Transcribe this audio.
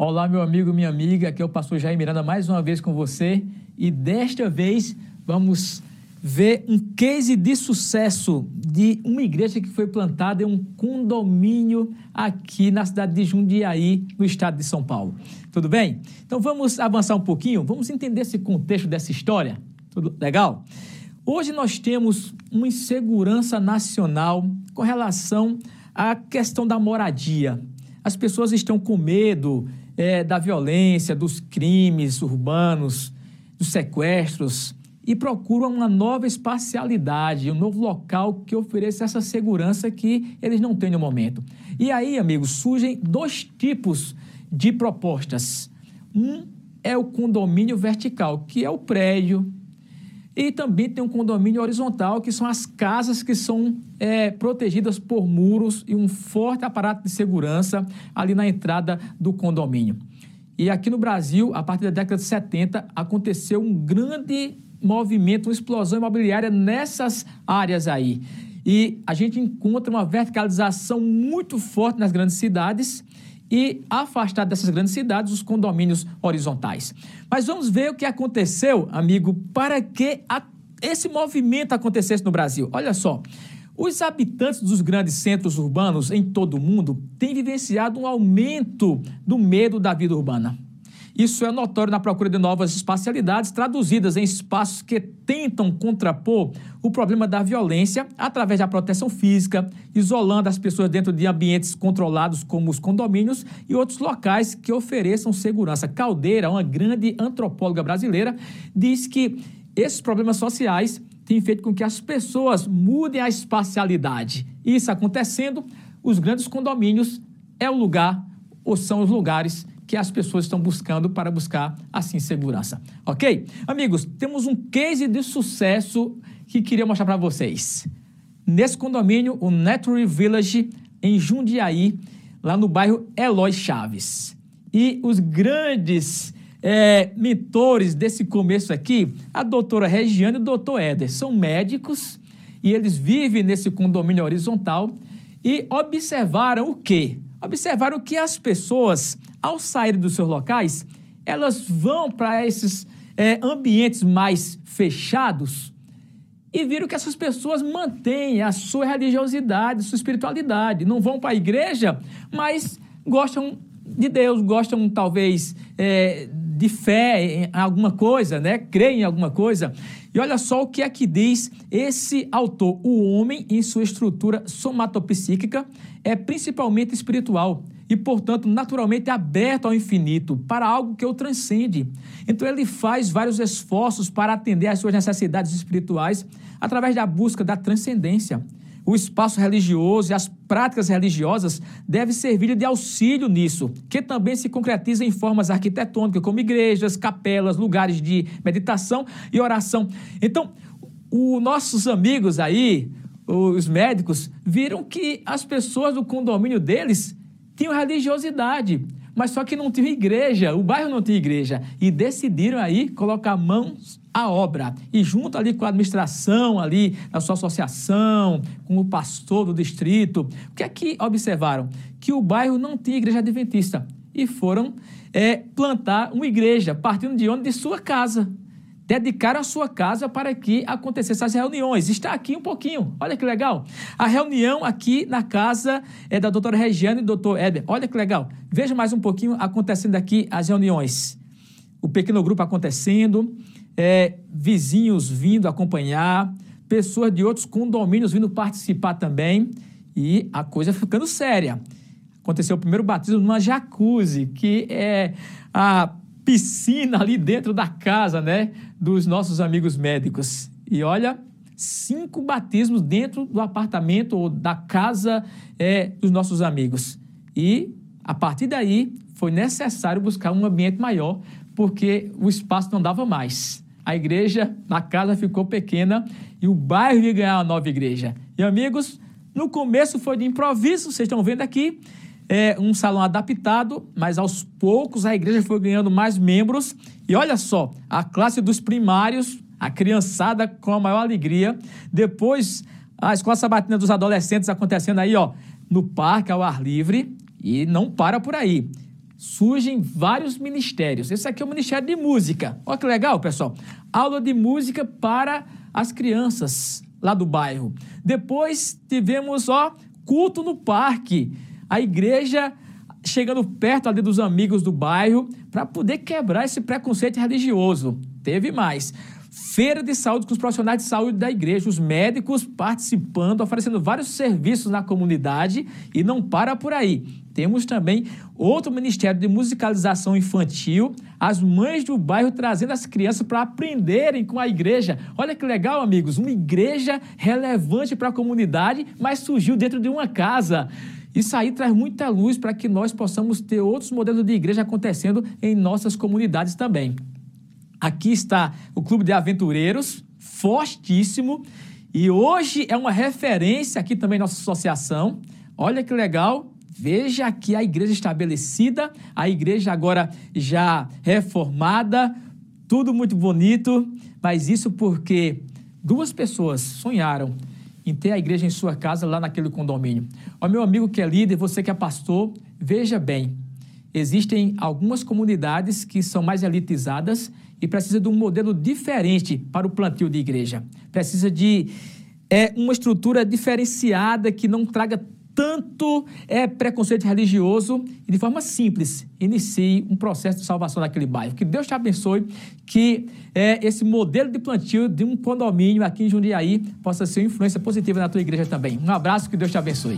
Olá, meu amigo, minha amiga, aqui é o pastor Jair Miranda mais uma vez com você e desta vez vamos ver um case de sucesso de uma igreja que foi plantada em um condomínio aqui na cidade de Jundiaí, no estado de São Paulo. Tudo bem? Então vamos avançar um pouquinho, vamos entender esse contexto dessa história. Tudo legal? Hoje nós temos uma insegurança nacional com relação à questão da moradia. As pessoas estão com medo é, da violência, dos crimes urbanos, dos sequestros e procuram uma nova espacialidade, um novo local que ofereça essa segurança que eles não têm no momento. E aí, amigos, surgem dois tipos de propostas. Um é o condomínio vertical, que é o prédio e também tem um condomínio horizontal, que são as casas que são é, protegidas por muros e um forte aparato de segurança ali na entrada do condomínio. E aqui no Brasil, a partir da década de 70, aconteceu um grande movimento, uma explosão imobiliária nessas áreas aí. E a gente encontra uma verticalização muito forte nas grandes cidades e afastar dessas grandes cidades os condomínios horizontais. Mas vamos ver o que aconteceu, amigo, para que a, esse movimento acontecesse no Brasil. Olha só. Os habitantes dos grandes centros urbanos em todo o mundo têm vivenciado um aumento do medo da vida urbana. Isso é notório na procura de novas espacialidades traduzidas em espaços que tentam contrapor o problema da violência através da proteção física, isolando as pessoas dentro de ambientes controlados como os condomínios e outros locais que ofereçam segurança. Caldeira, uma grande antropóloga brasileira, diz que esses problemas sociais têm feito com que as pessoas mudem a espacialidade. Isso acontecendo, os grandes condomínios é o lugar ou são os lugares que as pessoas estão buscando para buscar, assim, segurança. Ok? Amigos, temos um case de sucesso que queria mostrar para vocês. Nesse condomínio, o Natural Village, em Jundiaí, lá no bairro Eloy Chaves. E os grandes é, mentores desse começo aqui, a doutora Regiane e o doutor Éder, são médicos e eles vivem nesse condomínio horizontal e observaram o quê? Observaram que as pessoas ao saírem dos seus locais, elas vão para esses é, ambientes mais fechados e viram que essas pessoas mantêm a sua religiosidade, sua espiritualidade. Não vão para a igreja, mas gostam de Deus, gostam talvez é, de fé em alguma coisa, né? Creem em alguma coisa. E olha só o que é que diz esse autor. O homem, em sua estrutura somatopsíquica, é principalmente espiritual e, portanto, naturalmente aberto ao infinito, para algo que o transcende. Então, ele faz vários esforços para atender às suas necessidades espirituais através da busca da transcendência. O espaço religioso e as práticas religiosas devem servir de auxílio nisso, que também se concretiza em formas arquitetônicas, como igrejas, capelas, lugares de meditação e oração. Então, os nossos amigos aí, os médicos, viram que as pessoas do condomínio deles tinham religiosidade, mas só que não tinha igreja, o bairro não tinha igreja. E decidiram aí colocar mãos à obra. E junto ali com a administração ali, da sua associação, com o pastor do distrito, o que é que observaram? Que o bairro não tinha igreja adventista. E foram é, plantar uma igreja, partindo de onde? De sua casa dedicaram a sua casa para que acontecessem as reuniões. Está aqui um pouquinho, olha que legal. A reunião aqui na casa é da doutora Regiane e do doutor Éder. Olha que legal. Veja mais um pouquinho acontecendo aqui as reuniões. O pequeno grupo acontecendo, é, vizinhos vindo acompanhar, pessoas de outros condomínios vindo participar também. E a coisa ficando séria. Aconteceu o primeiro batismo numa jacuzzi, que é a piscina ali dentro da casa, né, dos nossos amigos médicos. E olha, cinco batismos dentro do apartamento ou da casa é, dos nossos amigos. E a partir daí foi necessário buscar um ambiente maior, porque o espaço não dava mais. A igreja na casa ficou pequena e o bairro ia ganhar uma nova igreja. E amigos, no começo foi de improviso, vocês estão vendo aqui é, um salão adaptado, mas aos poucos a igreja foi ganhando mais membros. E olha só, a classe dos primários, a criançada com a maior alegria. Depois, a escola sabatina dos adolescentes acontecendo aí, ó, no parque, ao ar livre. E não para por aí. surgem vários ministérios. Esse aqui é o Ministério de Música. Olha que legal, pessoal. Aula de música para as crianças lá do bairro. Depois tivemos, ó, culto no parque. A igreja chegando perto ali dos amigos do bairro para poder quebrar esse preconceito religioso. Teve mais. Feira de saúde com os profissionais de saúde da igreja, os médicos participando, oferecendo vários serviços na comunidade e não para por aí. Temos também outro ministério de musicalização infantil, as mães do bairro trazendo as crianças para aprenderem com a igreja. Olha que legal, amigos, uma igreja relevante para a comunidade, mas surgiu dentro de uma casa. Isso aí traz muita luz para que nós possamos ter outros modelos de igreja acontecendo em nossas comunidades também. Aqui está o Clube de Aventureiros, fortíssimo, e hoje é uma referência aqui também nossa associação. Olha que legal, Veja aqui a igreja estabelecida, a igreja agora já reformada, tudo muito bonito, mas isso porque duas pessoas sonharam em ter a igreja em sua casa lá naquele condomínio. Ó, meu amigo que é líder, você que é pastor, veja bem, existem algumas comunidades que são mais elitizadas e precisa de um modelo diferente para o plantio de igreja. Precisa de é, uma estrutura diferenciada que não traga tanto é preconceito religioso e de forma simples inicie um processo de salvação naquele bairro. Que Deus te abençoe, que é, esse modelo de plantio de um condomínio aqui em Jundiaí possa ser influência positiva na tua igreja também. Um abraço, que Deus te abençoe.